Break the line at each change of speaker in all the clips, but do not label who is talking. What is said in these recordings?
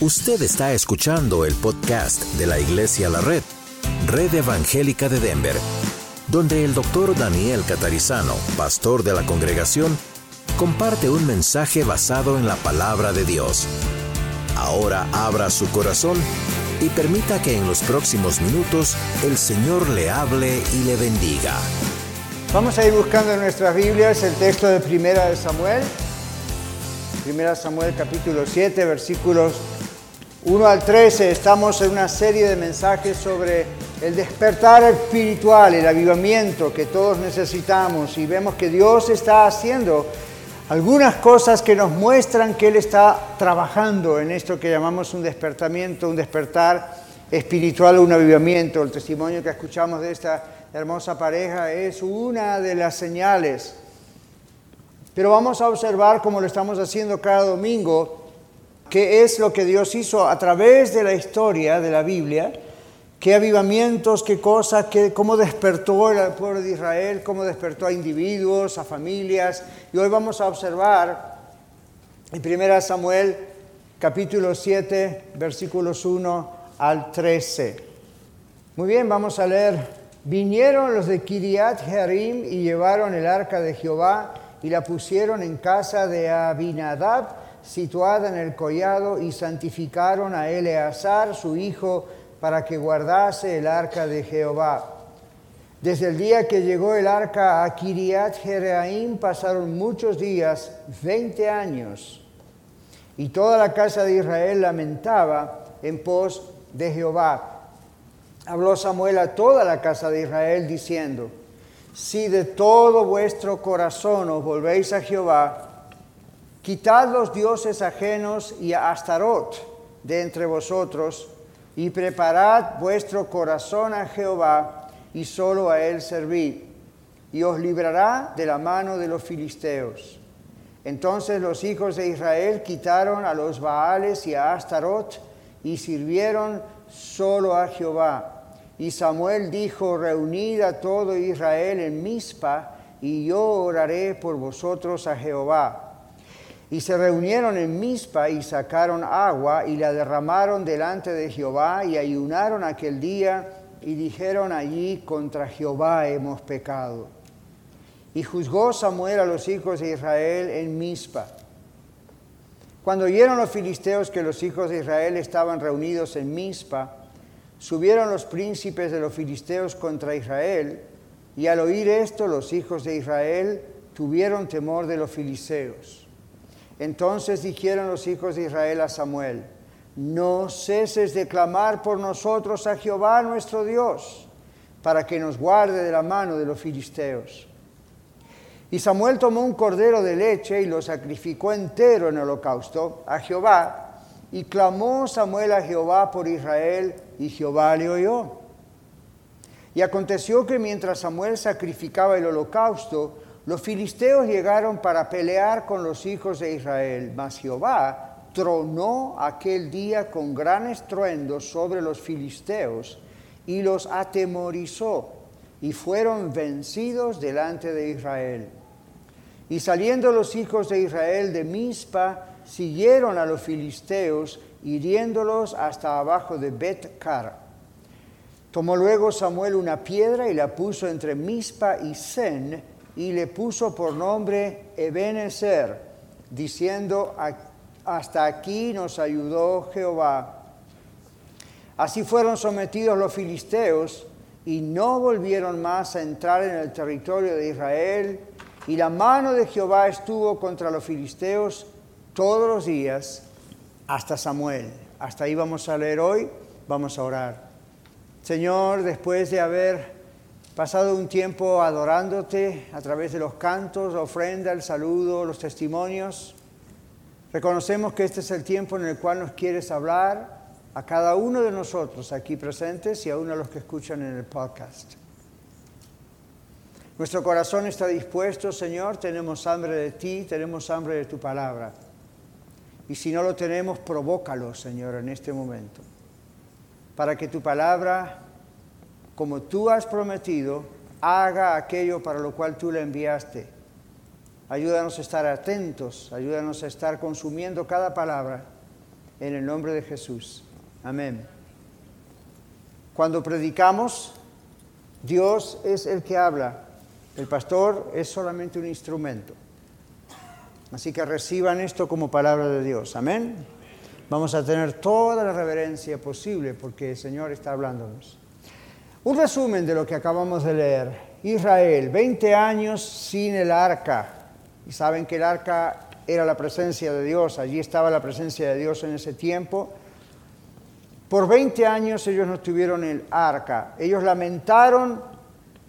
Usted está escuchando el podcast de la Iglesia La Red, Red Evangélica de Denver, donde el doctor Daniel Catarizano, pastor de la congregación, comparte un mensaje basado en la palabra de Dios. Ahora abra su corazón y permita que en los próximos minutos el Señor le hable y le bendiga.
Vamos a ir buscando en nuestras Biblias el texto de Primera de Samuel. Primera Samuel capítulo 7, versículos 1 al 13. Estamos en una serie de mensajes sobre el despertar espiritual, el avivamiento que todos necesitamos y vemos que Dios está haciendo algunas cosas que nos muestran que Él está trabajando en esto que llamamos un despertamiento, un despertar espiritual, un avivamiento. El testimonio que escuchamos de esta hermosa pareja es una de las señales pero vamos a observar, como lo estamos haciendo cada domingo, qué es lo que Dios hizo a través de la historia de la Biblia, qué avivamientos, qué cosas, qué, cómo despertó el pueblo de Israel, cómo despertó a individuos, a familias. Y hoy vamos a observar en 1 Samuel capítulo 7, versículos 1 al 13. Muy bien, vamos a leer. Vinieron los de Kiriat Jearim y llevaron el arca de Jehová y la pusieron en casa de Abinadab, situada en el collado, y santificaron a Eleazar, su hijo, para que guardase el arca de Jehová. Desde el día que llegó el arca a Kiriat Jereaim pasaron muchos días, veinte años, y toda la casa de Israel lamentaba en pos de Jehová. Habló Samuel a toda la casa de Israel diciendo, si de todo vuestro corazón os volvéis a Jehová, quitad los dioses ajenos y a Astarot de entre vosotros, y preparad vuestro corazón a Jehová, y solo a él servid, y os librará de la mano de los filisteos. Entonces los hijos de Israel quitaron a los Baales y a Astarot, y sirvieron solo a Jehová y Samuel dijo, reunid a todo Israel en Mizpa, y yo oraré por vosotros a Jehová. Y se reunieron en Mizpa y sacaron agua y la derramaron delante de Jehová y ayunaron aquel día y dijeron allí, contra Jehová hemos pecado. Y juzgó Samuel a los hijos de Israel en Mizpa. Cuando oyeron los filisteos que los hijos de Israel estaban reunidos en Mizpa, subieron los príncipes de los filisteos contra Israel, y al oír esto los hijos de Israel tuvieron temor de los filisteos. Entonces dijeron los hijos de Israel a Samuel, no ceses de clamar por nosotros a Jehová nuestro Dios, para que nos guarde de la mano de los filisteos. Y Samuel tomó un cordero de leche y lo sacrificó entero en holocausto a Jehová, y clamó Samuel a Jehová por Israel, y Jehová le oyó. Y aconteció que mientras Samuel sacrificaba el holocausto, los filisteos llegaron para pelear con los hijos de Israel, mas Jehová tronó aquel día con gran estruendo sobre los filisteos y los atemorizó, y fueron vencidos delante de Israel. Y saliendo los hijos de Israel de Mizpa, siguieron a los filisteos, hiriéndolos hasta abajo de Bet-Car. Tomó luego Samuel una piedra y la puso entre Mispa y Sen, y le puso por nombre Ebenezer, diciendo, hasta aquí nos ayudó Jehová. Así fueron sometidos los filisteos y no volvieron más a entrar en el territorio de Israel, y la mano de Jehová estuvo contra los filisteos todos los días hasta Samuel. Hasta ahí vamos a leer hoy, vamos a orar. Señor, después de haber pasado un tiempo adorándote a través de los cantos, la ofrenda, el saludo, los testimonios, reconocemos que este es el tiempo en el cual nos quieres hablar a cada uno de nosotros aquí presentes y a uno de los que escuchan en el podcast. Nuestro corazón está dispuesto, Señor, tenemos hambre de ti, tenemos hambre de tu palabra. Y si no lo tenemos, provócalo, Señor, en este momento, para que tu palabra, como tú has prometido, haga aquello para lo cual tú la enviaste. Ayúdanos a estar atentos, ayúdanos a estar consumiendo cada palabra en el nombre de Jesús. Amén. Cuando predicamos, Dios es el que habla. El pastor es solamente un instrumento. Así que reciban esto como palabra de Dios. Amén. Vamos a tener toda la reverencia posible porque el Señor está hablándonos. Un resumen de lo que acabamos de leer. Israel, 20 años sin el arca. Y saben que el arca era la presencia de Dios, allí estaba la presencia de Dios en ese tiempo. Por 20 años ellos no tuvieron el arca. Ellos lamentaron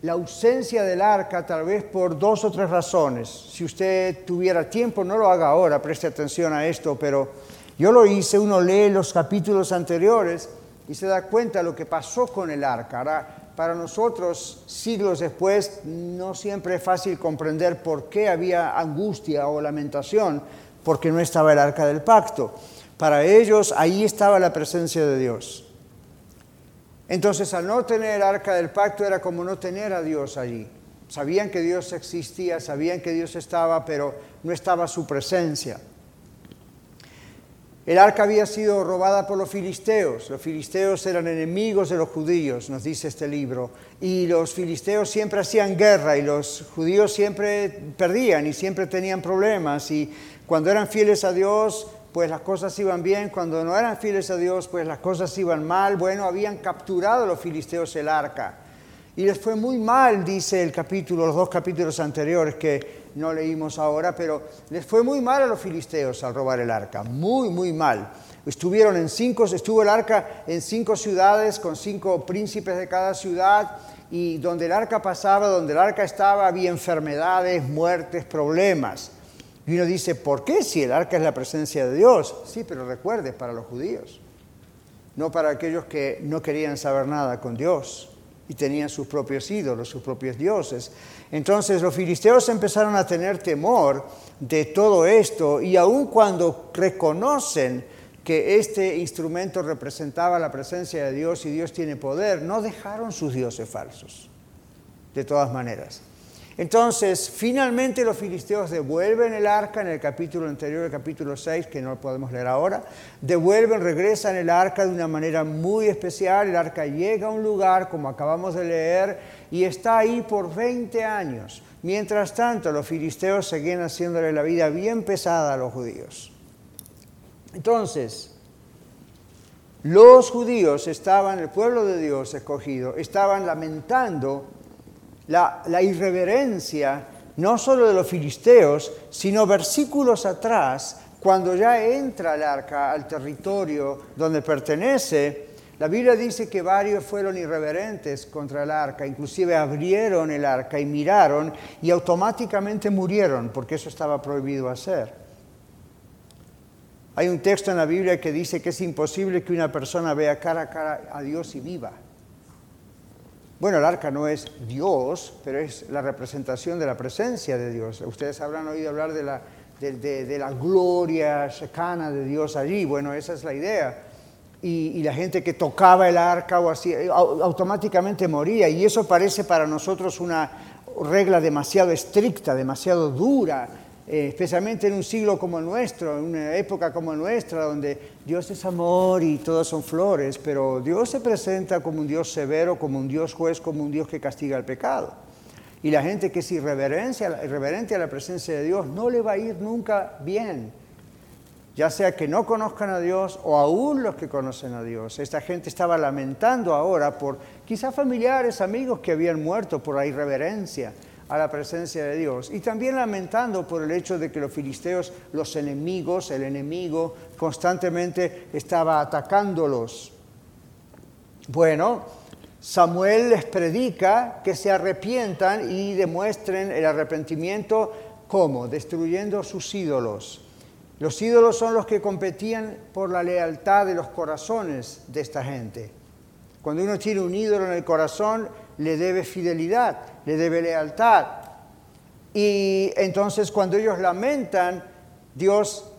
la ausencia del arca tal vez por dos o tres razones. Si usted tuviera tiempo, no lo haga ahora, preste atención a esto, pero yo lo hice, uno lee los capítulos anteriores y se da cuenta de lo que pasó con el arca. Para nosotros, siglos después, no siempre es fácil comprender por qué había angustia o lamentación, porque no estaba el arca del pacto. Para ellos, ahí estaba la presencia de Dios. Entonces, al no tener el arca del pacto era como no tener a Dios allí. Sabían que Dios existía, sabían que Dios estaba, pero no estaba su presencia. El arca había sido robada por los filisteos. Los filisteos eran enemigos de los judíos, nos dice este libro. Y los filisteos siempre hacían guerra y los judíos siempre perdían y siempre tenían problemas. Y cuando eran fieles a Dios, pues las cosas iban bien. Cuando no eran fieles a Dios, pues las cosas iban mal. Bueno, habían capturado los filisteos el arca. Y les fue muy mal, dice el capítulo, los dos capítulos anteriores que no leímos ahora, pero les fue muy mal a los filisteos al robar el arca, muy, muy mal. Estuvieron en cinco, estuvo el arca en cinco ciudades con cinco príncipes de cada ciudad y donde el arca pasaba, donde el arca estaba, había enfermedades, muertes, problemas. Y uno dice, ¿por qué si el arca es la presencia de Dios? Sí, pero recuerde, para los judíos, no para aquellos que no querían saber nada con Dios y tenían sus propios ídolos, sus propios dioses. Entonces los filisteos empezaron a tener temor de todo esto y aun cuando reconocen que este instrumento representaba la presencia de Dios y Dios tiene poder, no dejaron sus dioses falsos, de todas maneras. Entonces, finalmente los filisteos devuelven el arca en el capítulo anterior, el capítulo 6, que no podemos leer ahora, devuelven, regresan el arca de una manera muy especial, el arca llega a un lugar, como acabamos de leer, y está ahí por 20 años. Mientras tanto, los filisteos seguían haciéndole la vida bien pesada a los judíos. Entonces, los judíos estaban, el pueblo de Dios escogido, estaban lamentando la, irreverencia no solo de los filisteos, sino versículos atrás, cuando ya entra el arca al territorio donde pertenece, la Biblia dice que varios fueron irreverentes contra el arca, inclusive abrieron el arca y miraron y automáticamente murieron, porque eso estaba prohibido hacer. Hay un texto en la Biblia que dice que es imposible que una persona vea cara a cara a Dios y viva. Bueno, el arca no es Dios, pero es la representación de la presencia de Dios. Ustedes habrán oído hablar de la, de, la gloria cercana de Dios allí. Bueno, esa es la idea. Y, la gente que tocaba el arca o así, automáticamente moría. Y eso parece para nosotros una regla demasiado estricta, demasiado dura. Eh, especialmente en un siglo como el nuestro, en una época como nuestra, donde Dios es amor y todas son flores, pero Dios se presenta como un Dios severo, como un Dios juez, como un Dios que castiga el pecado. Y la gente que es irreverente a la presencia de Dios no le va a ir nunca bien, ya sea que no conozcan a Dios o aún los que conocen a Dios. Esta gente estaba lamentando ahora por quizás familiares, amigos que habían muerto por la irreverencia a la presencia de Dios. Y también lamentando por el hecho de que los filisteos, los enemigos, el enemigo, constantemente estaba atacándolos. Bueno, Samuel les predica que se arrepientan y demuestren el arrepentimiento ¿cómo? Destruyendo sus ídolos. Los ídolos son los que competían por la lealtad de los corazones de esta gente. Cuando uno tiene un ídolo en el corazón, le debe fidelidad, le debe lealtad. Y entonces cuando ellos lamentan, Dios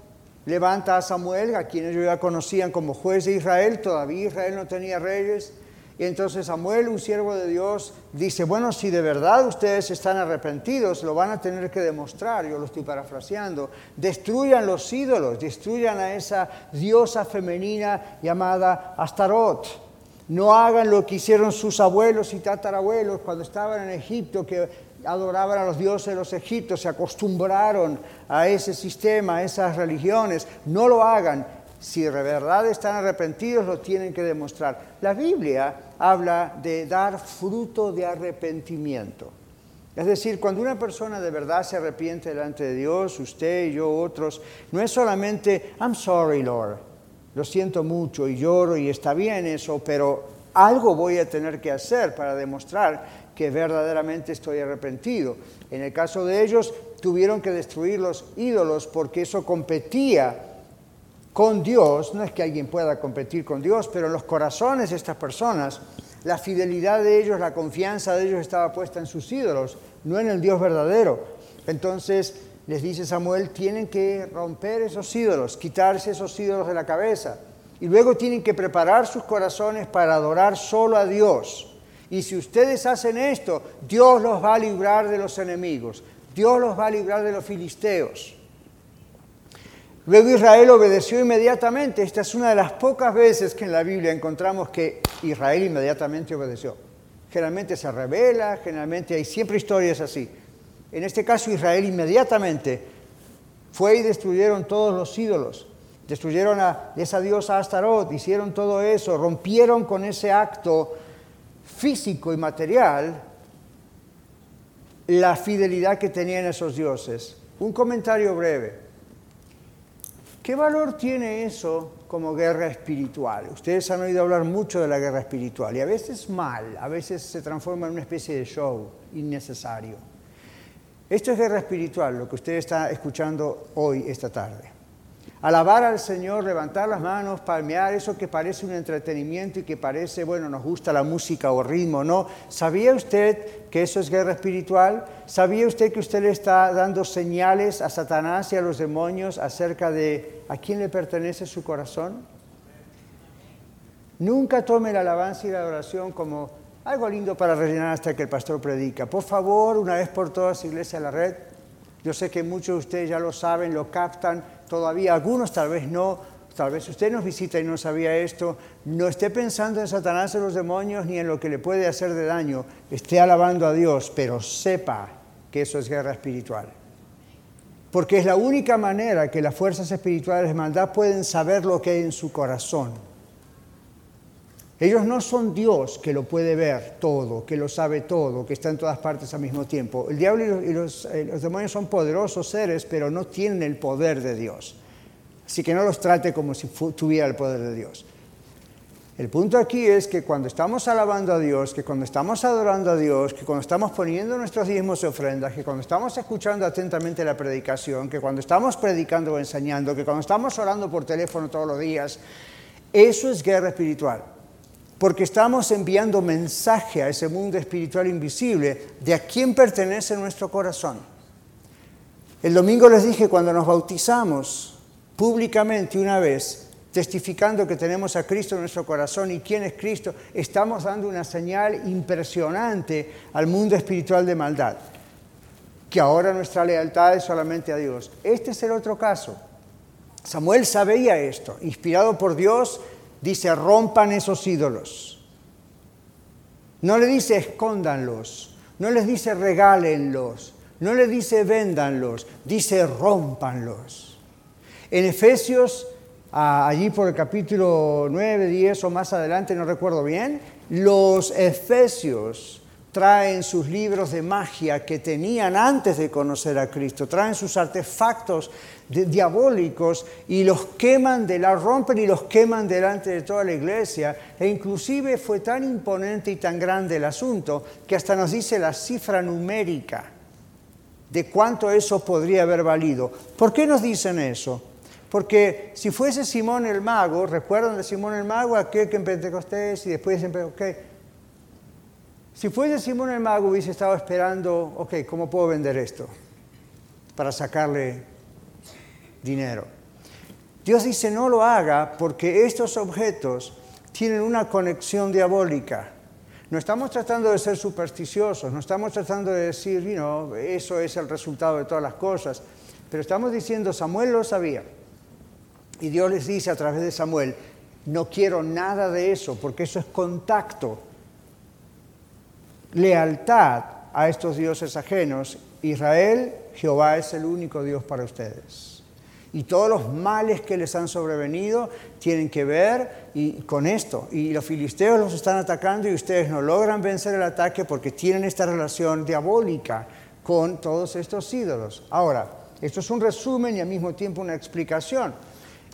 levanta a Samuel, a quien ellos ya conocían como juez de Israel, todavía Israel no tenía reyes, Y entonces Samuel, un siervo de Dios, dice, bueno, si de verdad ustedes están arrepentidos, lo van a tener que demostrar, yo lo estoy parafraseando, destruyan los ídolos, destruyan a esa diosa femenina llamada Astarot. No hagan lo que hicieron sus abuelos y tatarabuelos cuando estaban en Egipto, que adoraban a los dioses de los egipcios, se acostumbraron a ese sistema, a esas religiones. No lo hagan. Si de verdad están arrepentidos, lo tienen que demostrar. La Biblia habla de dar fruto de arrepentimiento. Es decir, cuando una persona de verdad se arrepiente delante de Dios, usted, yo, otros, no es solamente, I'm sorry, Lord, lo siento mucho y lloro y está bien eso, pero algo voy a tener que hacer para demostrar que verdaderamente estoy arrepentido. En el caso de ellos, tuvieron que destruir los ídolos porque eso competía con Dios. No es que alguien pueda competir con Dios, pero en los corazones de estas personas, la fidelidad de ellos, la confianza de ellos estaba puesta en sus ídolos, no en el Dios verdadero. Entonces les dice Samuel, tienen que romper esos ídolos, quitarse esos ídolos de la cabeza. Y luego tienen que preparar sus corazones para adorar solo a Dios. Y si ustedes hacen esto, Dios los va a librar de los enemigos, Dios los va a librar de los filisteos. Luego Israel obedeció inmediatamente. Esta es una de las pocas veces que en la Biblia encontramos que Israel inmediatamente obedeció. Generalmente se revela, generalmente hay siempre historias así. En este caso Israel inmediatamente fue y destruyeron todos los ídolos. Destruyeron a esa diosa Astarot, hicieron todo eso, rompieron con ese acto físico y material la fidelidad que tenían esos dioses. Un comentario breve. ¿Qué valor tiene eso como guerra espiritual? Ustedes han oído hablar mucho de la guerra espiritual y a veces mal, a veces se transforma en una especie de show innecesario. Esto es guerra espiritual, lo que usted está escuchando hoy, esta tarde. Alabar al Señor, levantar las manos, palmear, eso que parece un entretenimiento y que parece, bueno, nos gusta la música o ritmo, ¿no? ¿Sabía usted que eso es guerra espiritual? ¿Sabía usted que usted le está dando señales a Satanás y a los demonios acerca de a quién le pertenece su corazón? Nunca tome la alabanza y la adoración como algo lindo para rellenar hasta que el pastor predica. Por favor, una vez por todas, Iglesia de la Red, yo sé que muchos de ustedes ya lo saben, lo captan, todavía algunos tal vez no, tal vez usted nos visita y no sabía esto, no esté pensando en Satanás o los demonios ni en lo que le puede hacer de daño, esté alabando a Dios, pero sepa que eso es guerra espiritual. Porque es la única manera que las fuerzas espirituales de maldad pueden saber lo que hay en su corazón. Ellos no son Dios que lo puede ver todo, que lo sabe todo, que está en todas partes al mismo tiempo. El diablo y los, eh, demonios son poderosos seres, pero no tienen el poder de Dios. Así que no los trate como si tuviera el poder de Dios. El punto aquí es que cuando estamos alabando a Dios, que cuando estamos adorando a Dios, que cuando estamos poniendo nuestros diezmos y ofrendas, que cuando estamos escuchando atentamente la predicación, que cuando estamos predicando o enseñando, que cuando estamos orando por teléfono todos los días, eso es guerra espiritual porque estamos enviando mensaje a ese mundo espiritual invisible de a quién pertenece nuestro corazón. El domingo les dije cuando nos bautizamos públicamente una vez, testificando que tenemos a Cristo en nuestro corazón y quién es Cristo, estamos dando una señal impresionante al mundo espiritual de maldad, que ahora nuestra lealtad es solamente a Dios. Este es el otro caso. Samuel sabía esto, inspirado por Dios, dice, rompan esos ídolos. No le dice escóndanlos, no les dice regálenlos, no le dice véndanlos, dice rompanlos. En Efesios, allí por el capítulo 9, 10 o más adelante, no recuerdo bien, los efesios traen sus libros de magia que tenían antes de conocer a Cristo, traen sus artefactos diabólicos y los queman, de la rompen y los queman delante de toda la iglesia. E inclusive fue tan imponente y tan grande el asunto que hasta nos dice la cifra numérica de cuánto eso podría haber valido. ¿Por qué nos dicen eso? Porque si fuese Simón el mago, ¿recuerdan de Simón el mago? Aquel que en Pentecostés y después siempre, ok, si fuese Simón el mago hubiese estado esperando, ok, ¿cómo puedo vender esto? Para sacarle dinero. Dios dice, no lo haga porque estos objetos tienen una conexión diabólica. No estamos tratando de ser supersticiosos, no estamos tratando de decir, you eso es el resultado de todas las cosas, pero estamos diciendo, Samuel lo sabía. Y Dios les dice a través de Samuel, no quiero nada de eso, porque eso es contacto, lealtad a estos dioses ajenos. Israel, Jehová es el único Dios para ustedes y todos los males que les han sobrevenido tienen que ver y, con esto. Y los filisteos los están atacando y ustedes no logran vencer el ataque porque tienen esta relación diabólica con todos estos ídolos. Ahora, esto es un resumen y al mismo tiempo una explicación.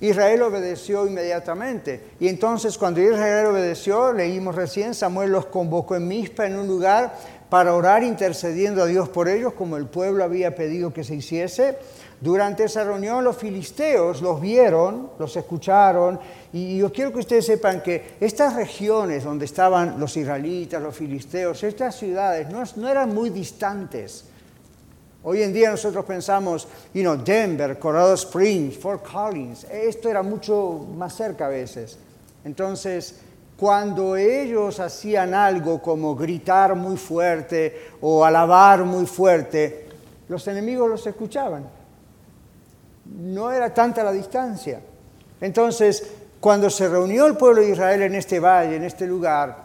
Israel obedeció inmediatamente. Y entonces cuando Israel obedeció, leímos recién, Samuel los convocó en Mispa en un lugar para orar intercediendo a Dios por ellos, como el pueblo había pedido que se hiciese. Durante esa reunión los filisteos los vieron, los escucharon, y yo quiero que ustedes sepan que estas regiones donde estaban los israelitas, los filisteos, estas ciudades no, eran muy distantes. Hoy en día nosotros pensamos, you know, Denver, Colorado Springs, Fort Collins, esto era mucho más cerca a veces. Entonces, cuando ellos hacían algo como gritar muy fuerte o alabar muy fuerte, los enemigos los escuchaban no era tanta la distancia. Entonces, cuando se reunió el pueblo de Israel en este valle, en este lugar,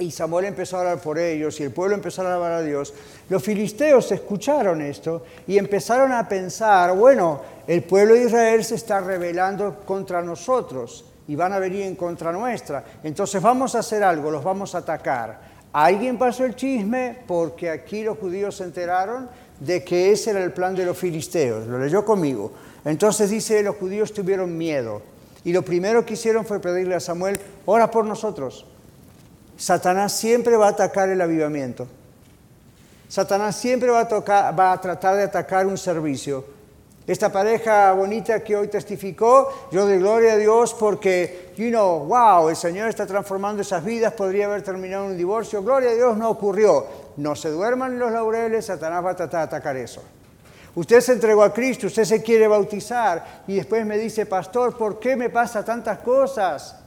y Samuel empezó a orar por ellos y el pueblo empezó a alabar a Dios, los filisteos escucharon esto y empezaron a pensar, bueno, el pueblo de Israel se está rebelando contra nosotros y van a venir en contra nuestra, entonces vamos a hacer algo, los vamos a atacar. Alguien pasó el chisme porque aquí los judíos se enteraron de que ese era el plan de los filisteos. Lo leyó conmigo. Entonces dice, los judíos tuvieron miedo. Y lo primero que hicieron fue pedirle a Samuel, ora por nosotros. Satanás siempre va a atacar el avivamiento. Satanás siempre va a, tratar de atacar un servicio. Esta pareja bonita que hoy testificó, yo doy gloria a Dios porque, you know, wow, el Señor está transformando esas vidas, podría haber terminado un divorcio, gloria a Dios, no ocurrió. No se duerman los laureles, Satanás va a tratar de atacar eso. Usted se entregó a Cristo, usted se quiere bautizar y después me dice, pastor, ¿por qué me pasa tantas cosas?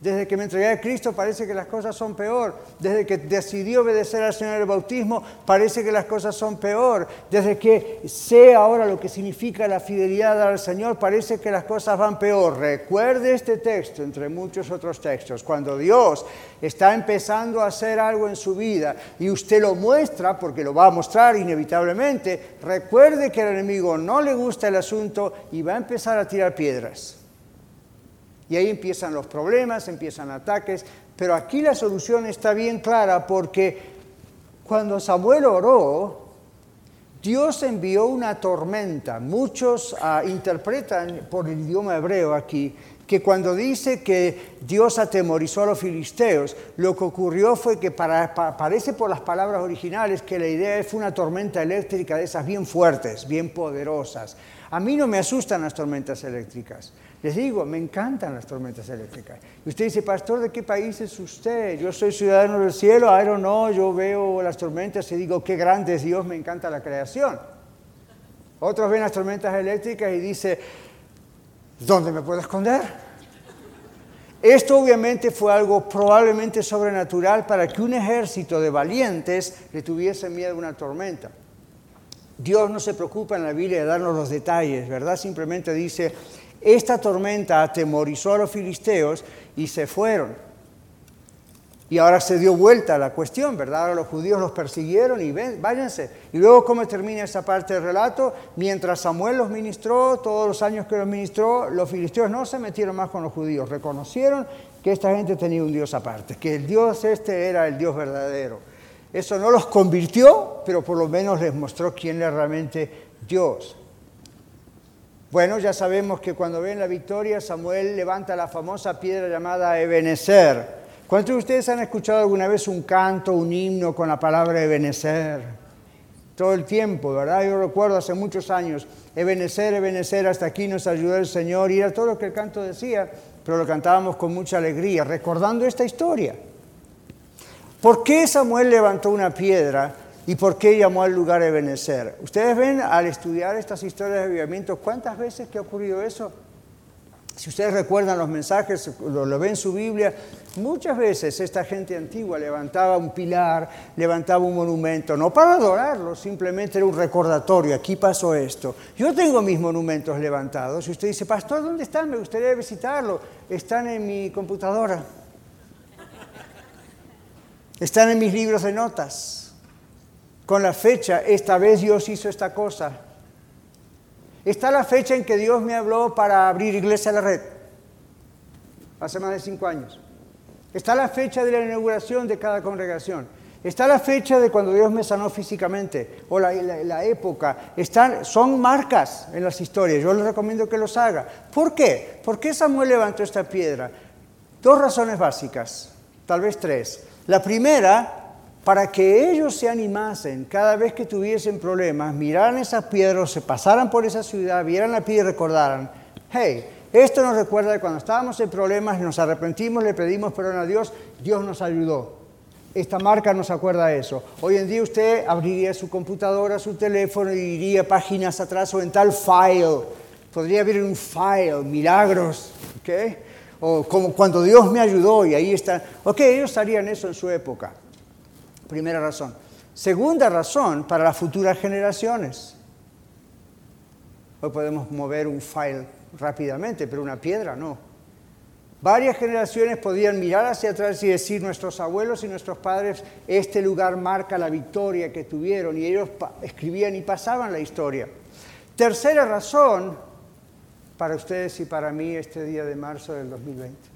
Desde que me entregué a Cristo parece que las cosas son peor. Desde que decidí obedecer al Señor el bautismo parece que las cosas son peor. Desde que sé ahora lo que significa la fidelidad al Señor parece que las cosas van peor. Recuerde este texto entre muchos otros textos. Cuando Dios está empezando a hacer algo en su vida y usted lo muestra, porque lo va a mostrar inevitablemente, recuerde que al enemigo no le gusta el asunto y va a empezar a tirar piedras. Y ahí empiezan los problemas, empiezan ataques, pero aquí la solución está bien clara porque cuando Samuel oró, Dios envió una tormenta. Muchos ah, interpretan por el idioma hebreo aquí que cuando dice que Dios atemorizó a los filisteos, lo que ocurrió fue que parece por las palabras originales que la idea fue una tormenta eléctrica de esas bien fuertes, bien poderosas. A mí no me asustan las tormentas eléctricas. Les digo, me encantan las tormentas eléctricas. Y usted dice, pastor, ¿de qué país es usted? Yo soy ciudadano del cielo, I don't know, yo veo las tormentas y digo, qué grande es Dios, me encanta la creación. Otros ven las tormentas eléctricas y dicen, ¿dónde me puedo esconder? Esto obviamente fue algo probablemente sobrenatural para que un ejército de valientes le tuviese miedo a una tormenta. Dios no se preocupa en la Biblia de darnos los detalles, ¿verdad? Simplemente dice, esta tormenta atemorizó a los filisteos y se fueron. Y ahora se dio vuelta la cuestión, ¿verdad? Ahora los judíos los persiguieron y váyanse. Y luego, ¿cómo termina esa parte del relato? Mientras Samuel los ministró, todos los años que los ministró, los filisteos no se metieron más con los judíos. Reconocieron que esta gente tenía un Dios aparte, que el Dios este era el Dios verdadero. Eso no los convirtió, pero por lo menos les mostró quién era realmente Dios. Bueno, ya sabemos que cuando ven la victoria, Samuel levanta la famosa piedra llamada Ebenezer. ¿Cuántos de ustedes han escuchado alguna vez un canto, un himno con la palabra Ebenezer? Todo el tiempo, ¿verdad? Yo recuerdo hace muchos años, Ebenezer, Ebenezer, hasta aquí nos ayudó el Señor, y era todo lo que el canto decía, pero lo cantábamos con mucha alegría, recordando esta historia. ¿Por qué Samuel levantó una piedra ¿Y por qué llamó al lugar Ebenezer? Ustedes ven al estudiar estas historias de avivamiento, ¿cuántas veces que ha ocurrido eso? Si ustedes recuerdan los mensajes, lo, lo ven en su Biblia, muchas veces esta gente antigua levantaba un pilar, levantaba un monumento, no para adorarlo, simplemente era un recordatorio, aquí pasó esto. Yo tengo mis monumentos levantados y usted dice, pastor, ¿dónde están? Me gustaría visitarlo. Están en mi computadora. Están en mis libros de notas. Con la fecha, esta vez Dios hizo esta cosa. Está la fecha en que Dios me habló para abrir Iglesia a la Red, hace más de cinco años. Está la fecha de la inauguración de cada congregación. Está la fecha de cuando Dios me sanó físicamente, o la, época. Están, son marcas en las historias. Yo les recomiendo que los haga. ¿Por qué? ¿Por qué Samuel levantó esta piedra? Dos razones básicas, tal vez tres. La primera, para que ellos se animasen cada vez que tuviesen problemas, miraran esas piedras, se pasaran por esa ciudad, vieran la piedra y recordaran, hey, esto nos recuerda de cuando estábamos en problemas, nos arrepentimos, le pedimos perdón a Dios, Dios nos ayudó. Esta marca nos acuerda eso. Hoy en día usted abriría su computadora, su teléfono y iría páginas atrás o en tal file. Podría abrir un file, milagros, ¿ok? O como cuando Dios me ayudó y ahí está. Ok, ellos harían eso en su época. Primera razón. Segunda razón, para las futuras generaciones. Hoy podemos mover un file rápidamente, pero una piedra no. Varias generaciones podían mirar hacia atrás y decir, nuestros abuelos y nuestros padres, este lugar marca la victoria que tuvieron, y ellos escribían y pasaban la historia. Tercera razón para ustedes y para mí este día de marzo del 2020.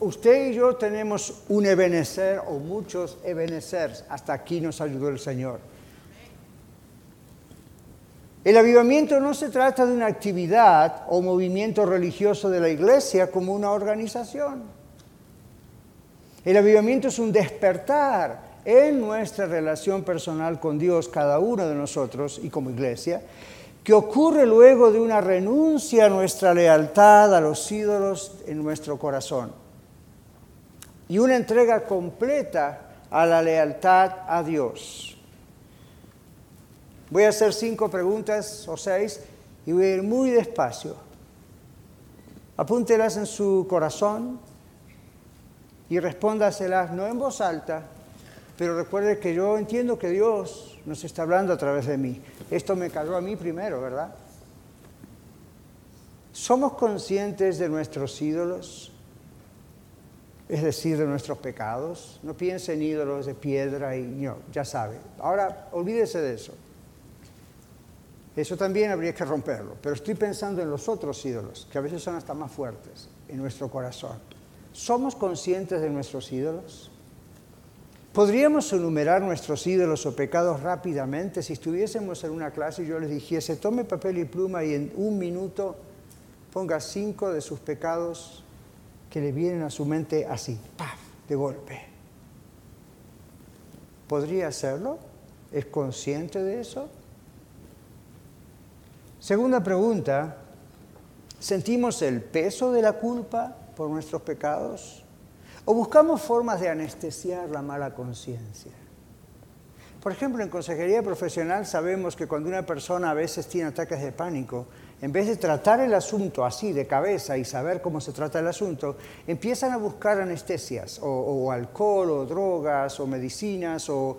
Usted y yo tenemos un Ebenezer o muchos Ebenezers. Hasta aquí nos ayudó el Señor. El avivamiento no se trata de una actividad o movimiento religioso de la iglesia como una organización. El avivamiento es un despertar en nuestra relación personal con Dios, cada uno de nosotros y como iglesia, que ocurre luego de una renuncia a nuestra lealtad a los ídolos en nuestro corazón y una entrega completa a la lealtad a Dios. Voy a hacer cinco preguntas o seis y voy a ir muy despacio. Apúntelas en su corazón y respóndaselas no en voz alta, pero recuerde que yo entiendo que Dios nos está hablando a través de mí. Esto me cayó a mí primero, ¿verdad? ¿Somos conscientes de nuestros ídolos? Es decir, de nuestros pecados. No piense en ídolos de piedra y ya sabe. Ahora, olvídese de eso. Eso también habría que romperlo. Pero estoy pensando en los otros ídolos, que a veces son hasta más fuertes en nuestro corazón. ¿Somos conscientes de nuestros ídolos? ¿Podríamos enumerar nuestros ídolos o pecados rápidamente si estuviésemos en una clase y yo les dijese, tome papel y pluma y en un minuto ponga cinco de sus pecados que le vienen a su mente así, ¡paf!, de golpe. ¿Podría hacerlo? ¿Es consciente de eso? Segunda pregunta, ¿sentimos el peso de la culpa por nuestros pecados? ¿O buscamos formas de anestesiar la mala conciencia? Por ejemplo, en consejería profesional sabemos que cuando una persona a veces tiene ataques de pánico, en vez de tratar el asunto así de cabeza y saber cómo se trata el asunto, empiezan a buscar anestesias, o, alcohol, o drogas, o medicinas, o,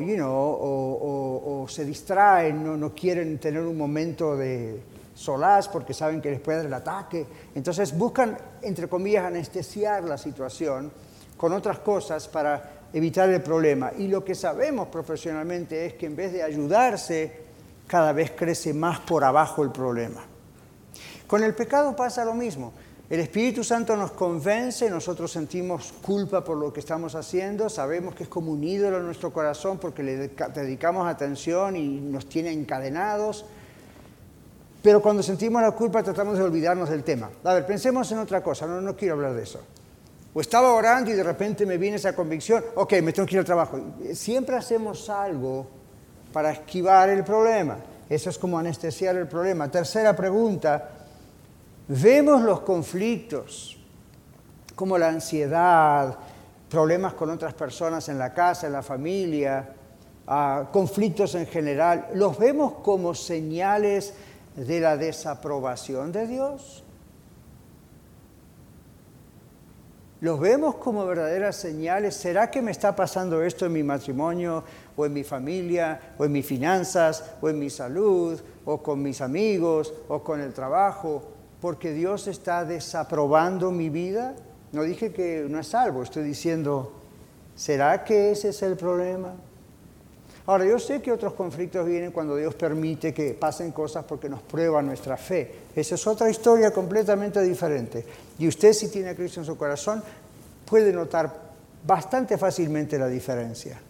you know, o, se distraen, no, no quieren tener un momento de solaz porque saben que les puede dar el ataque. Entonces buscan, entre comillas, anestesiar la situación con otras cosas para evitar el problema. Y lo que sabemos profesionalmente es que en vez de ayudarse, cada vez crece más por abajo el problema. Con el pecado pasa lo mismo. El Espíritu Santo nos convence, nosotros sentimos culpa por lo que estamos haciendo, sabemos que es como un ídolo en nuestro corazón porque le dedicamos atención y nos tiene encadenados. Pero cuando sentimos la culpa tratamos de olvidarnos del tema. A ver, pensemos en otra cosa, no, no quiero hablar de eso. O estaba orando y de repente me viene esa convicción, ok, me tengo que ir al trabajo. Siempre hacemos algo para esquivar el problema. Eso es como anestesiar el problema. Tercera pregunta, vemos los conflictos como la ansiedad, problemas con otras personas en la casa, en la familia, ah, conflictos en general, los vemos como señales de la desaprobación de Dios? ¿Los vemos como verdaderas señales? ¿Será que me está pasando esto en mi matrimonio, o en mi familia, o en mis finanzas, o en mi salud, o con mis amigos, o con el trabajo? Porque Dios está desaprobando mi vida. No dije que no es salvo, estoy diciendo, ¿será que ese es el problema? Ahora, yo sé que otros conflictos vienen cuando Dios permite que pasen cosas porque nos prueba nuestra fe. Esa es otra historia completamente diferente. Y usted si tiene a Cristo en su corazón puede notar bastante fácilmente la diferencia.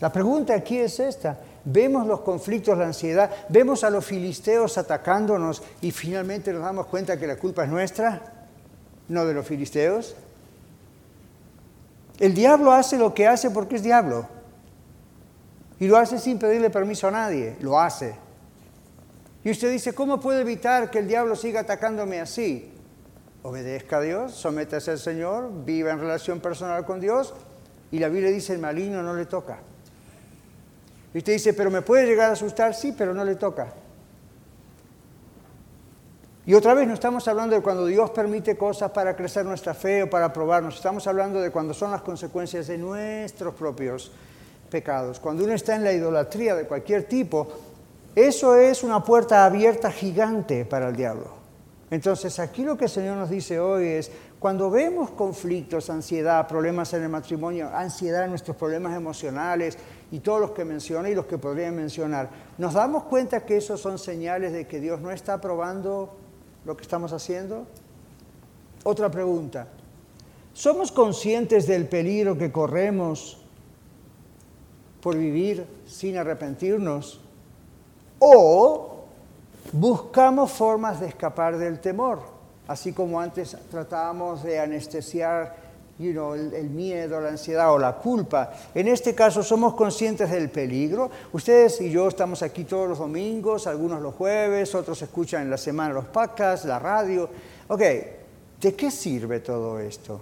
La pregunta aquí es esta. Vemos los conflictos, la ansiedad, vemos a los filisteos atacándonos y finalmente nos damos cuenta que la culpa es nuestra, no de los filisteos. El diablo hace lo que hace porque es diablo. Y lo hace sin pedirle permiso a nadie, lo hace. Y usted dice, ¿cómo puedo evitar que el diablo siga atacándome así? Obedezca a Dios, sométase al Señor, viva en relación personal con Dios. Y la Biblia dice, el maligno no le toca. Y usted dice, pero me puede llegar a asustar, sí, pero no le toca. Y otra vez no estamos hablando de cuando Dios permite cosas para crecer nuestra fe o para probarnos, estamos hablando de cuando son las consecuencias de nuestros propios pecados. Cuando uno está en la idolatría de cualquier tipo, eso es una puerta abierta gigante para el diablo. Entonces aquí lo que el Señor nos dice hoy es, cuando vemos conflictos, ansiedad, problemas en el matrimonio, ansiedad en nuestros problemas emocionales y todos los que mencioné y los que podría mencionar, ¿nos damos cuenta que esos son señales de que Dios no está aprobando lo que estamos haciendo? Otra pregunta, ¿somos conscientes del peligro que corremos por vivir sin arrepentirnos? ¿O buscamos formas de escapar del temor, así como antes tratábamos de anestesiar el, miedo, la ansiedad o la culpa. En este caso somos conscientes del peligro. Ustedes y yo estamos aquí todos los domingos, algunos los jueves, otros escuchan en la semana los podcasts, la radio. Ok, ¿de qué sirve todo esto?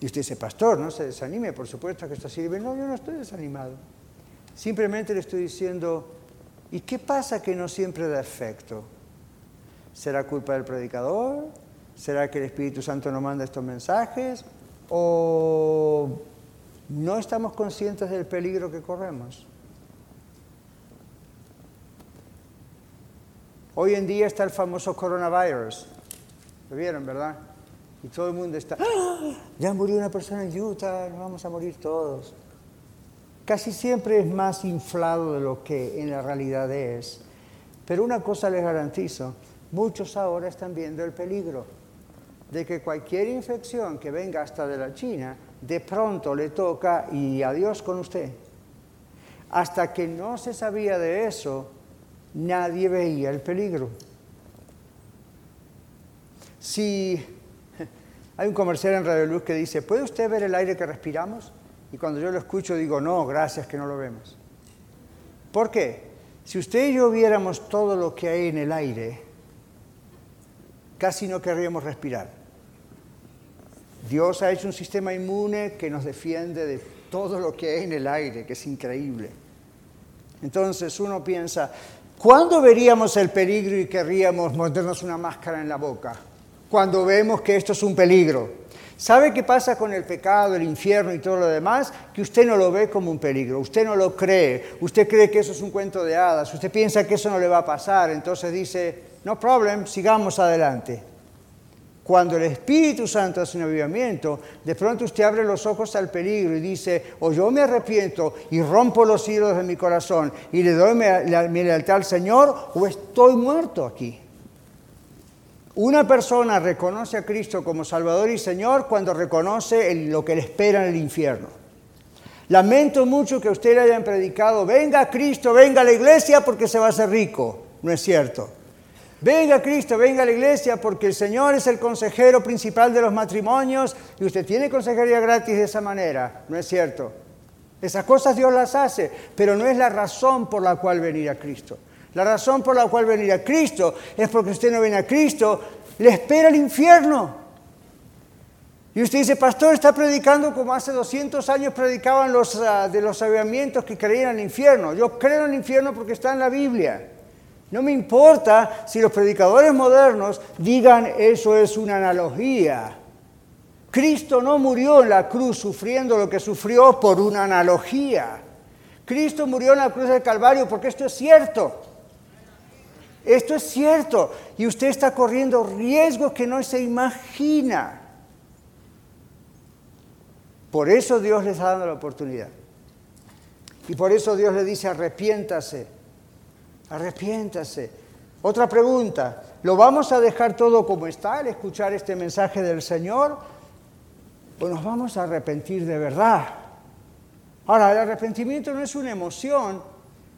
Y usted dice, pastor, no se desanime, por supuesto que esto sirve. No, yo no estoy desanimado. Simplemente le estoy diciendo, ¿Y qué pasa que no siempre da efecto? ¿Será culpa del predicador? ¿Será que el Espíritu Santo no manda estos mensajes? ¿O no estamos conscientes del peligro que corremos? Hoy en día está el famoso coronavirus. ¿Lo vieron, verdad? Y todo el mundo está, ¡Ah! ya murió una persona en Utah, nos vamos a morir todos casi siempre es más inflado de lo que en la realidad es. Pero una cosa les garantizo, muchos ahora están viendo el peligro de que cualquier infección que venga hasta de la China, de pronto le toca y adiós con usted. Hasta que no se sabía de eso, nadie veía el peligro. Si hay un comercial en Radio Luz que dice, ¿puede usted ver el aire que respiramos? Y cuando yo lo escucho digo, no, gracias que no lo vemos. ¿Por qué? Si usted y yo viéramos todo lo que hay en el aire, casi no querríamos respirar. Dios ha hecho un sistema inmune que nos defiende de todo lo que hay en el aire, que es increíble. Entonces uno piensa, ¿cuándo veríamos el peligro y querríamos meternos una máscara en la boca? Cuando vemos que esto es un peligro. ¿Sabe qué pasa con el pecado, el infierno y todo lo demás? Que usted no lo ve como un peligro, usted no lo cree, usted cree que eso es un cuento de hadas, usted piensa que eso no le va a pasar, entonces dice, no problem, sigamos adelante. Cuando el Espíritu Santo hace un avivamiento, de pronto usted abre los ojos al peligro y dice, o yo me arrepiento y rompo los hilos de mi corazón y le doy mi lealtad al Señor, o estoy muerto aquí. Una persona reconoce a Cristo como Salvador y Señor cuando reconoce lo que le espera en el infierno. Lamento mucho que usted le hayan predicado, venga Cristo, venga a la iglesia porque se va a hacer rico. No es cierto. Venga Cristo, venga a la iglesia porque el Señor es el consejero principal de los matrimonios y usted tiene consejería gratis de esa manera. No es cierto. Esas cosas Dios las hace, pero no es la razón por la cual venir a Cristo. La razón por la cual venir a Cristo es porque usted no viene a Cristo, le espera el infierno. Y usted dice, pastor, está predicando como hace 200 años predicaban los, ah, de los avivamientos que creían en el infierno. Yo creo en el infierno porque está en la Biblia. No me importa si los predicadores modernos digan eso es una analogía. Cristo no murió en la cruz sufriendo lo que sufrió por una analogía. Cristo murió en la cruz del Calvario porque esto es cierto. Esto es cierto. Y usted está corriendo riesgos que no se imagina. Por eso Dios les está dando la oportunidad. Y por eso Dios le dice, arrepiéntase, arrepiéntase. Otra pregunta, ¿lo vamos a dejar todo como está al escuchar este mensaje del Señor? ¿O nos vamos a arrepentir de verdad? Ahora, el arrepentimiento no es una emoción.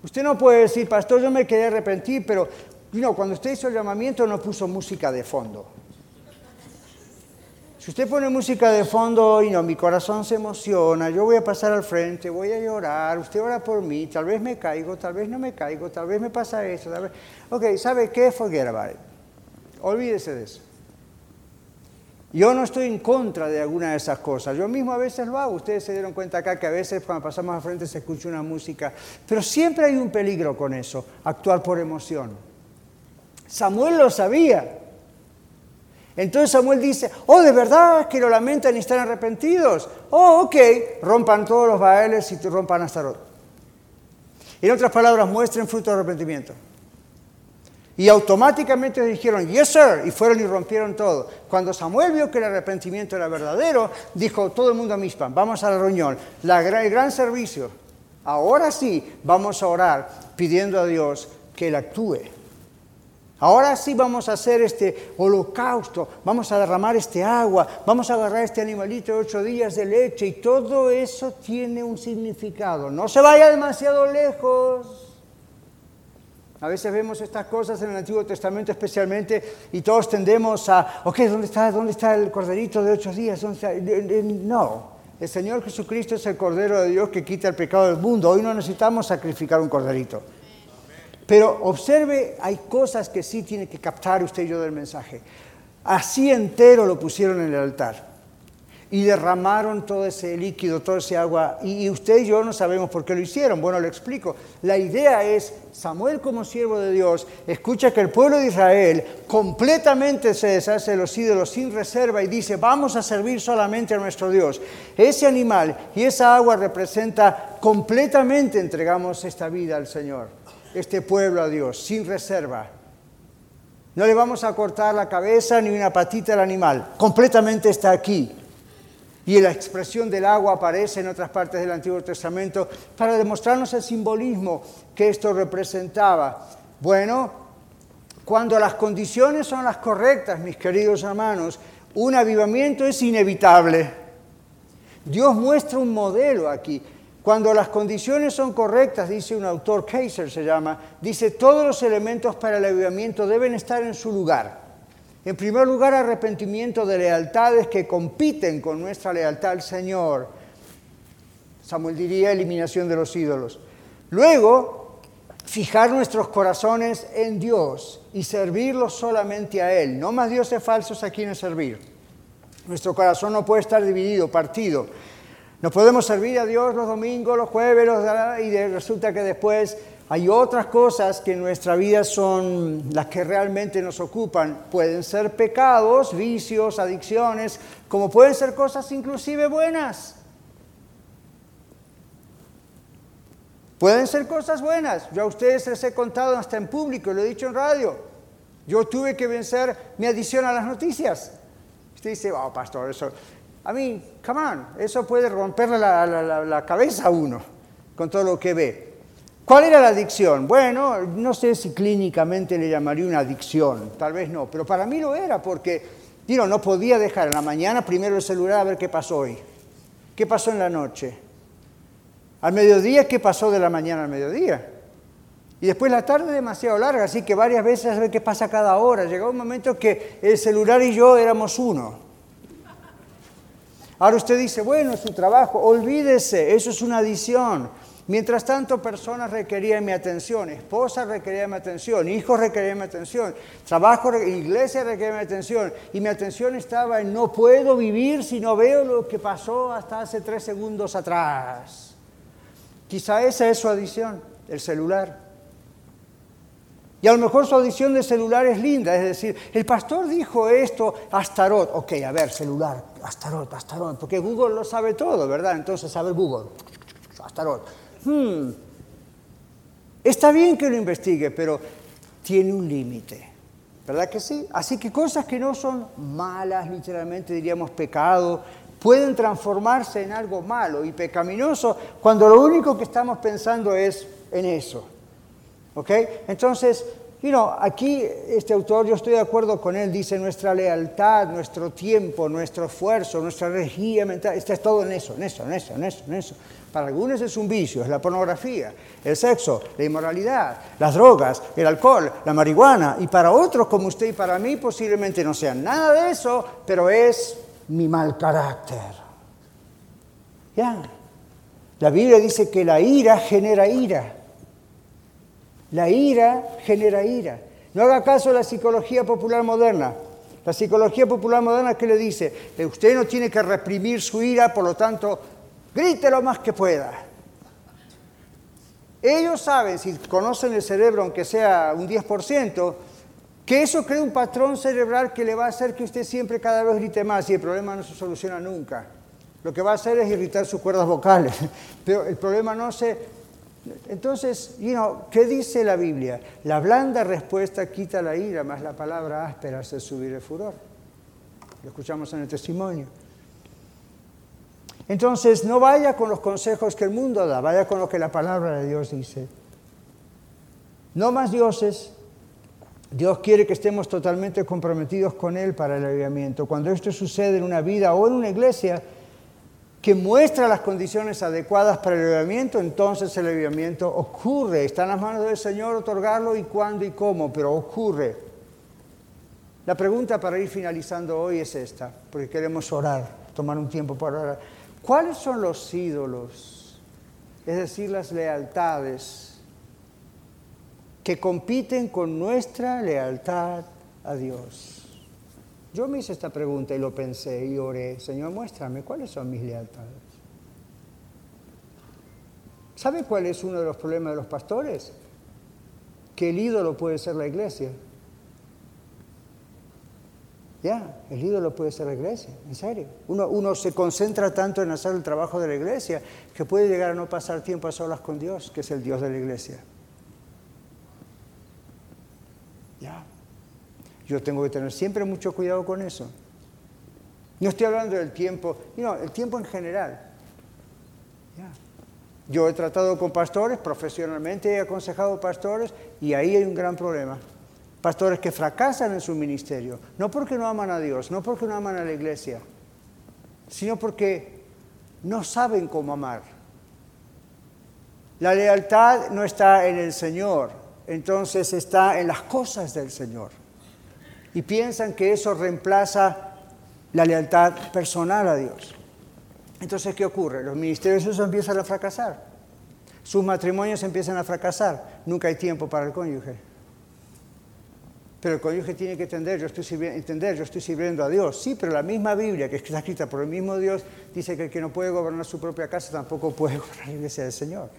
Usted no puede decir, pastor, yo me quería arrepentir, pero no, cuando usted hizo el llamamiento no puso música de fondo. Si usted pone música de fondo y no, mi corazón se emociona, yo voy a pasar al frente, voy a llorar, usted ora por mí, tal vez me caigo, tal vez no me caigo, tal vez me pasa eso, tal vez... Ok, ¿sabe qué? Forget about it. Olvídese de eso. Yo no estoy en contra de alguna de esas cosas. Yo mismo a veces lo hago. Ustedes se dieron cuenta acá que a veces cuando pasamos al frente se escucha una música. Pero siempre hay un peligro con eso, actuar por emoción. Samuel lo sabía. Entonces Samuel dice, oh, de verdad que lo lamentan y están arrepentidos. Oh, ok, rompan todos los baales y rompan Astarot. En otras palabras, muestren fruto de arrepentimiento. Y automáticamente dijeron, yes sir, y fueron y rompieron todo. Cuando Samuel vio que el arrepentimiento era verdadero, dijo todo el mundo a Mispan, vamos a la reunión, la, el gran servicio. Ahora sí vamos a orar pidiendo a Dios que Él actúe. Ahora sí vamos a hacer este holocausto, vamos a derramar este agua, vamos a agarrar este animalito de ocho días de leche y todo eso tiene un significado. No se vaya demasiado lejos. A veces vemos estas cosas en el Antiguo Testamento especialmente y todos tendemos a, ok, ¿dónde está, dónde está el corderito de ocho días? No, el Señor Jesucristo es el Cordero de Dios que quita el pecado del mundo. Hoy no necesitamos sacrificar un corderito. Pero observe, hay cosas que sí tiene que captar usted y yo del mensaje. Así entero lo pusieron en el altar y derramaron todo ese líquido, todo ese agua. Y usted y yo no sabemos por qué lo hicieron. Bueno, lo explico. La idea es, Samuel como siervo de Dios, escucha que el pueblo de Israel completamente se deshace de los ídolos sin reserva y dice, vamos a servir solamente a nuestro Dios. Ese animal y esa agua representa completamente entregamos esta vida al Señor este pueblo a Dios, sin reserva. No le vamos a cortar la cabeza ni una patita al animal, completamente está aquí. Y la expresión del agua aparece en otras partes del Antiguo Testamento para demostrarnos el simbolismo que esto representaba. Bueno, cuando las condiciones son las correctas, mis queridos hermanos, un avivamiento es inevitable. Dios muestra un modelo aquí. Cuando las condiciones son correctas, dice un autor, Kaiser se llama, dice todos los elementos para el avivamiento deben estar en su lugar. En primer lugar, arrepentimiento de lealtades que compiten con nuestra lealtad al Señor. Samuel diría eliminación de los ídolos. Luego, fijar nuestros corazones en Dios y servirlo solamente a Él. No más dioses falsos a quienes servir. Nuestro corazón no puede estar dividido, partido. Nos podemos servir a Dios los domingos, los jueves, y resulta que después hay otras cosas que en nuestra vida son las que realmente nos ocupan. Pueden ser pecados, vicios, adicciones, como pueden ser cosas inclusive buenas. Pueden ser cosas buenas. Yo a ustedes les he contado hasta en público, lo he dicho en radio. Yo tuve que vencer mi adicción a las noticias. Usted dice, oh, pastor, eso a mí, come on, eso puede romperle la, cabeza a uno con todo lo que ve. ¿Cuál era la adicción? Bueno, no sé si clínicamente le llamaría una adicción, tal vez no, pero para mí lo era porque, digo, no podía dejar en la mañana primero el celular a ver qué pasó hoy, qué pasó en la noche, al mediodía, qué pasó de la mañana al mediodía. Y después la tarde demasiado larga, así que varias veces a ver qué pasa cada hora. Llegó un momento que el celular y yo éramos uno. Ahora usted dice, bueno, su trabajo, olvídese, eso es una adición. Mientras tanto, personas requerían mi atención, esposa requería mi atención, hijos requerían mi atención, trabajo, iglesia requería mi atención. Y mi atención estaba en no puedo vivir si no veo lo que pasó hasta hace tres segundos atrás. Quizá esa es su adición, el celular. Y a lo mejor su audición de celular es linda, es decir, el pastor dijo esto, Astarot, ok, a ver, celular, Astarot, Astarot, porque Google lo sabe todo, ¿verdad? Entonces sabe Google, Astarot. Hmm. Está bien que lo investigue, pero tiene un límite, ¿verdad que sí? Así que cosas que no son malas, literalmente diríamos pecado, pueden transformarse en algo malo y pecaminoso cuando lo único que estamos pensando es en eso. ¿Ok? Entonces, you aquí este autor, yo estoy de acuerdo con él, dice nuestra lealtad, nuestro tiempo, nuestro esfuerzo, nuestra energía mental, está todo en eso, en eso, en eso, en eso, en eso. Para algunos es un vicio, es la pornografía, el sexo, la inmoralidad, las drogas, el alcohol, la marihuana. Y para otros como usted y para mí posiblemente no sea nada de eso, pero es mi mal carácter. Ya. La Biblia dice que la ira genera ira. La ira genera ira. No haga caso a la psicología popular moderna. La psicología popular moderna, ¿qué le dice? Usted no tiene que reprimir su ira, por lo tanto, grite lo más que pueda. Ellos saben, si conocen el cerebro, aunque sea un 10%, que eso crea un patrón cerebral que le va a hacer que usted siempre cada vez grite más y el problema no se soluciona nunca. Lo que va a hacer es irritar sus cuerdas vocales, pero el problema no se entonces, ¿qué dice la Biblia? La blanda respuesta quita la ira, más la palabra áspera hace subir el furor. Lo escuchamos en el testimonio. Entonces, no vaya con los consejos que el mundo da, vaya con lo que la palabra de Dios dice. No más dioses. Dios quiere que estemos totalmente comprometidos con Él para el avivamiento. Cuando esto sucede en una vida o en una iglesia, que muestra las condiciones adecuadas para el avivamiento, entonces el avivamiento ocurre. Está en las manos del Señor otorgarlo y cuándo y cómo, pero ocurre. La pregunta para ir finalizando hoy es esta, porque queremos orar, tomar un tiempo para orar. ¿Cuáles son los ídolos? Es decir, las lealtades que compiten con nuestra lealtad a Dios. Yo me hice esta pregunta y lo pensé y oré, Señor, muéstrame cuáles son mis lealtades. ¿Sabe cuál es uno de los problemas de los pastores? Que el ídolo puede ser la iglesia. Ya, el ídolo puede ser la iglesia, en serio. Uno, uno, se concentra tanto en hacer el trabajo de la iglesia que puede llegar a no pasar tiempo a solas con Dios, que es el Dios de la iglesia. Yo tengo que tener siempre mucho cuidado con eso. No estoy hablando del tiempo, no, el tiempo en general. Yo he tratado con pastores, profesionalmente he aconsejado pastores y ahí hay un gran problema. Pastores que fracasan en su ministerio, no porque no aman a Dios, no porque no aman a la iglesia, sino porque no saben cómo amar. La lealtad no está en el Señor, entonces está en las cosas del Señor y piensan que eso reemplaza la lealtad personal a Dios. Entonces, ¿qué ocurre? Los ministerios esos empiezan a fracasar. Sus matrimonios empiezan a fracasar. Nunca hay tiempo para el cónyuge. Pero el cónyuge tiene que entender yo, estoy entender, yo estoy sirviendo a Dios. Sí, pero la misma Biblia, que está escrita por el mismo Dios, dice que el que no puede gobernar su propia casa tampoco puede gobernar la iglesia del Señor.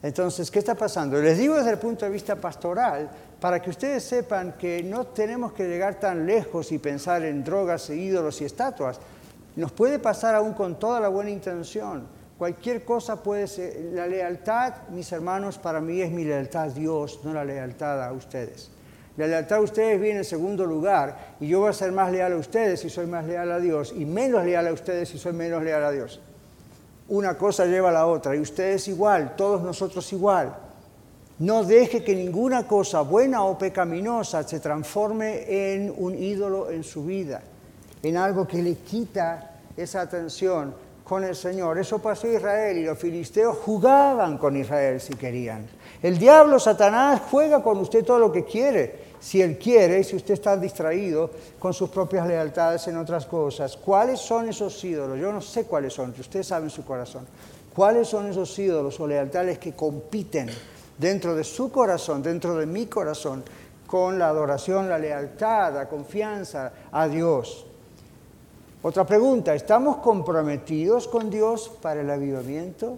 Entonces, ¿qué está pasando? Les digo desde el punto de vista pastoral, para que ustedes sepan que no tenemos que llegar tan lejos y pensar en drogas, e ídolos y estatuas. Nos puede pasar aún con toda la buena intención. Cualquier cosa puede ser. La lealtad, mis hermanos, para mí es mi lealtad a Dios, no la lealtad a ustedes. La lealtad a ustedes viene en segundo lugar y yo voy a ser más leal a ustedes si soy más leal a Dios y menos leal a ustedes si soy menos leal a Dios una cosa lleva a la otra y ustedes igual, todos nosotros igual. No deje que ninguna cosa buena o pecaminosa se transforme en un ídolo en su vida, en algo que le quita esa atención con el Señor. Eso pasó a Israel y los filisteos jugaban con Israel si querían. El diablo, Satanás, juega con usted todo lo que quiere si Él quiere, si usted está distraído con sus propias lealtades en otras cosas. ¿Cuáles son esos ídolos? Yo no sé cuáles son, usted sabe en su corazón. ¿Cuáles son esos ídolos o lealtades que compiten dentro de su corazón, dentro de mi corazón, con la adoración, la lealtad, la confianza a Dios? Otra pregunta, ¿estamos comprometidos con Dios para el avivamiento?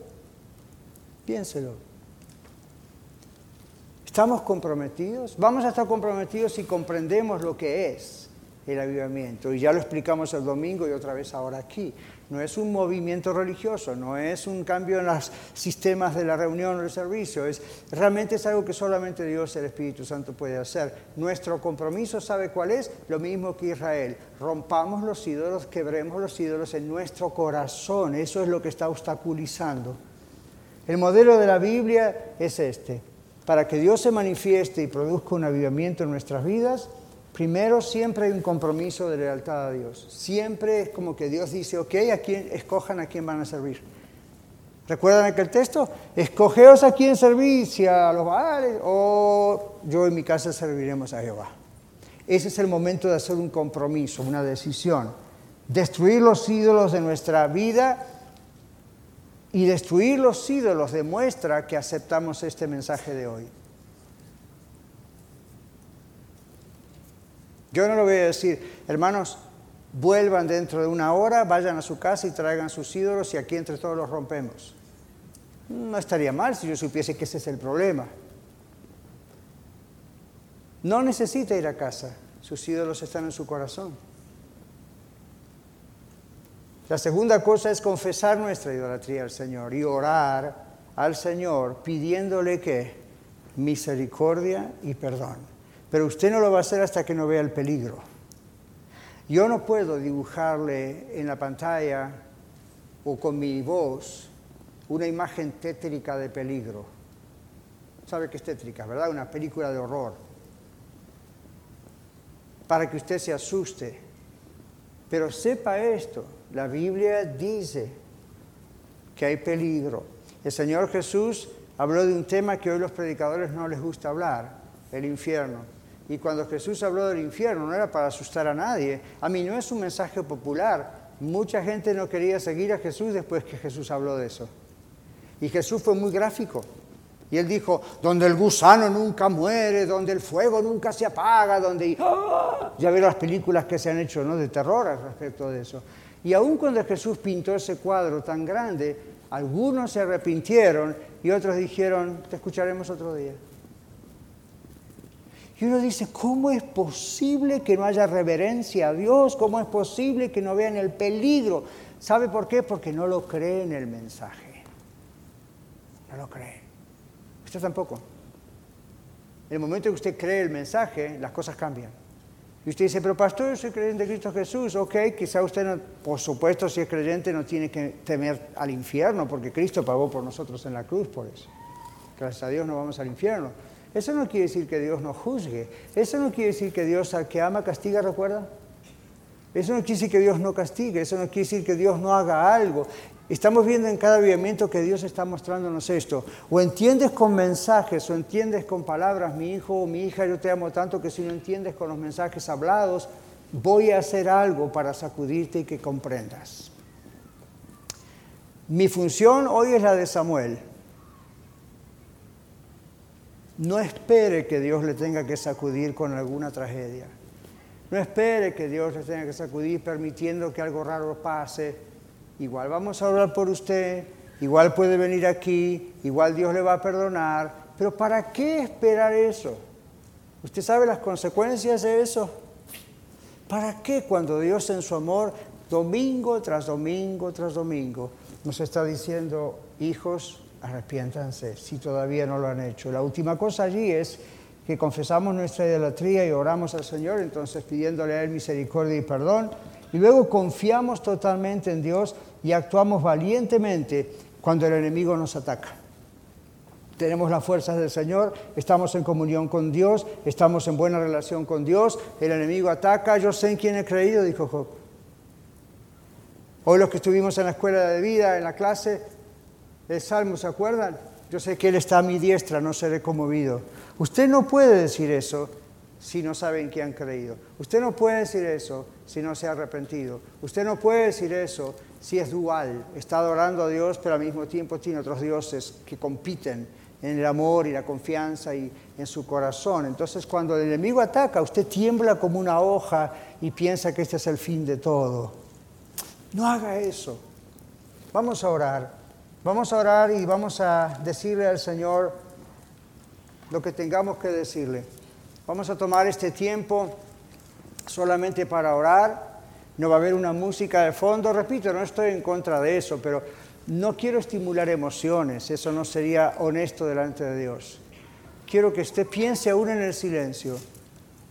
Piénselo. ¿Estamos comprometidos? Vamos a estar comprometidos si comprendemos lo que es el avivamiento. Y ya lo explicamos el domingo y otra vez ahora aquí. No es un movimiento religioso, no es un cambio en los sistemas de la reunión o el servicio, es, realmente es algo que solamente Dios, el Espíritu Santo puede hacer. Nuestro compromiso, ¿sabe cuál es? Lo mismo que Israel. Rompamos los ídolos, quebremos los ídolos en nuestro corazón. Eso es lo que está obstaculizando. El modelo de la Biblia es este. Para que Dios se manifieste y produzca un avivamiento en nuestras vidas, Primero, siempre hay un compromiso de lealtad a Dios. Siempre es como que Dios dice, ok, a quién, escojan a quién van a servir. ¿Recuerdan aquel texto? Escogeos a quién servir, si a los Baales o yo en mi casa serviremos a Jehová. Ese es el momento de hacer un compromiso, una decisión. Destruir los ídolos de nuestra vida y destruir los ídolos demuestra que aceptamos este mensaje de hoy. Yo no le voy a decir, hermanos, vuelvan dentro de una hora, vayan a su casa y traigan sus ídolos y aquí entre todos los rompemos. No estaría mal si yo supiese que ese es el problema. No necesita ir a casa, sus ídolos están en su corazón. La segunda cosa es confesar nuestra idolatría al Señor y orar al Señor pidiéndole que misericordia y perdón. Pero usted no lo va a hacer hasta que no vea el peligro. Yo no puedo dibujarle en la pantalla o con mi voz una imagen tétrica de peligro. ¿Sabe qué es tétrica, verdad? Una película de horror. Para que usted se asuste. Pero sepa esto, la Biblia dice que hay peligro. El Señor Jesús habló de un tema que hoy los predicadores no les gusta hablar, el infierno. Y cuando Jesús habló del infierno no era para asustar a nadie. A mí no es un mensaje popular. Mucha gente no quería seguir a Jesús después que Jesús habló de eso. Y Jesús fue muy gráfico. Y él dijo, donde el gusano nunca muere, donde el fuego nunca se apaga, donde... ¡Ah! Ya ve las películas que se han hecho ¿no? de terror al respecto de eso. Y aun cuando Jesús pintó ese cuadro tan grande, algunos se arrepintieron y otros dijeron, te escucharemos otro día. Y uno dice, ¿cómo es posible que no haya reverencia a Dios? ¿Cómo es posible que no vean el peligro? ¿Sabe por qué? Porque no lo cree en el mensaje. No lo cree. Usted tampoco. En el momento que usted cree el mensaje, las cosas cambian. Y usted dice, pero pastor, yo soy creyente de Cristo Jesús. Ok, quizá usted, no, por supuesto, si es creyente, no tiene que temer al infierno, porque Cristo pagó por nosotros en la cruz por eso. Gracias a Dios no vamos al infierno. Eso no quiere decir que Dios no juzgue. Eso no quiere decir que Dios al que ama castiga, ¿recuerda? Eso no quiere decir que Dios no castigue. Eso no quiere decir que Dios no haga algo. Estamos viendo en cada avivamiento que Dios está mostrándonos esto. O entiendes con mensajes o entiendes con palabras, mi hijo o mi hija, yo te amo tanto que si no entiendes con los mensajes hablados, voy a hacer algo para sacudirte y que comprendas. Mi función hoy es la de Samuel. No espere que Dios le tenga que sacudir con alguna tragedia. No espere que Dios le tenga que sacudir permitiendo que algo raro pase. Igual vamos a orar por usted, igual puede venir aquí, igual Dios le va a perdonar. Pero ¿para qué esperar eso? ¿Usted sabe las consecuencias de eso? ¿Para qué cuando Dios en su amor, domingo tras domingo tras domingo, nos está diciendo, hijos, arrepiéntanse si todavía no lo han hecho. La última cosa allí es que confesamos nuestra idolatría y oramos al Señor, entonces pidiéndole a Él misericordia y perdón, y luego confiamos totalmente en Dios y actuamos valientemente cuando el enemigo nos ataca. Tenemos las fuerzas del Señor, estamos en comunión con Dios, estamos en buena relación con Dios, el enemigo ataca, yo sé en quién he creído, dijo Job. Hoy los que estuvimos en la escuela de vida, en la clase, el Salmo, ¿se acuerdan? Yo sé que Él está a mi diestra, no seré conmovido. Usted no puede decir eso si no sabe en quién han creído. Usted no puede decir eso si no se ha arrepentido. Usted no puede decir eso si es dual, está adorando a Dios, pero al mismo tiempo tiene otros dioses que compiten en el amor y la confianza y en su corazón. Entonces cuando el enemigo ataca, usted tiembla como una hoja y piensa que este es el fin de todo. No haga eso. Vamos a orar. Vamos a orar y vamos a decirle al Señor lo que tengamos que decirle. Vamos a tomar este tiempo solamente para orar. No va a haber una música de fondo. Repito, no estoy en contra de eso, pero no quiero estimular emociones. Eso no sería honesto delante de Dios. Quiero que usted piense aún en el silencio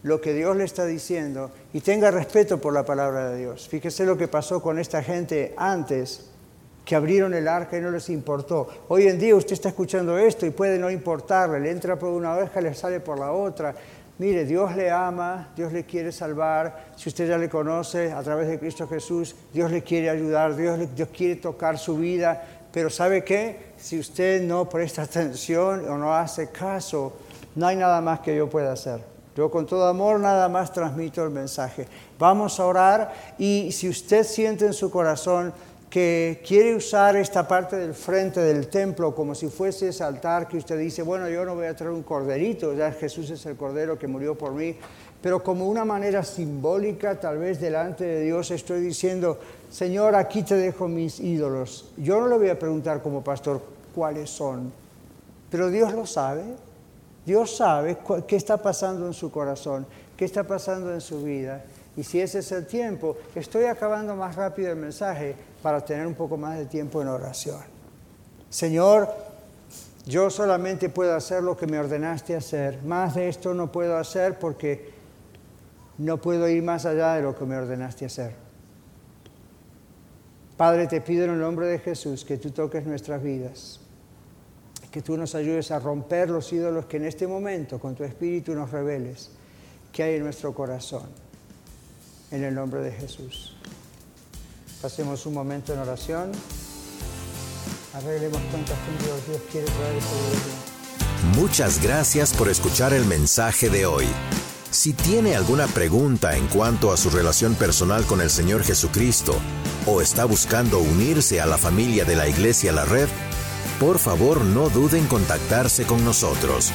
lo que Dios le está diciendo y tenga respeto por la palabra de Dios. Fíjese lo que pasó con esta gente antes que abrieron el arca y no les importó. Hoy en día usted está escuchando esto y puede no importarle, le entra por una oreja le sale por la otra. Mire, Dios le ama, Dios le quiere salvar. Si usted ya le conoce a través de Cristo Jesús, Dios le quiere ayudar, Dios, Dios quiere tocar su vida. Pero ¿sabe qué? Si usted no presta atención o no hace caso, no hay nada más que yo pueda hacer. Yo con todo amor nada más transmito el mensaje. Vamos a orar y si usted siente en su corazón que quiere usar esta parte del frente del templo como si fuese ese altar que usted dice, bueno, yo no voy a traer un corderito, ya Jesús es el cordero que murió por mí, pero como una manera simbólica, tal vez delante de Dios estoy diciendo, Señor, aquí te dejo mis ídolos. Yo no le voy a preguntar como pastor cuáles son, pero Dios lo sabe. Dios sabe qué está pasando en su corazón, qué está pasando en su vida. Y si ese es el tiempo, estoy acabando más rápido el mensaje para tener un poco más de tiempo en oración. Señor, yo solamente puedo hacer lo que me ordenaste hacer. Más de esto no puedo hacer porque no puedo ir más allá de lo que me ordenaste hacer. Padre, te pido en el nombre de Jesús que tú toques nuestras vidas que tú nos ayudes a romper los ídolos que en este momento con tu espíritu nos reveles que hay en nuestro corazón. En el nombre de Jesús. Pasemos un momento en oración. Arreglemos cuentas con Dios. Quiere traer esta
Muchas gracias por escuchar el mensaje de hoy. Si tiene alguna pregunta en cuanto a su relación personal con el Señor Jesucristo o está buscando unirse a la familia de la Iglesia La Red, por favor no duden en contactarse con nosotros.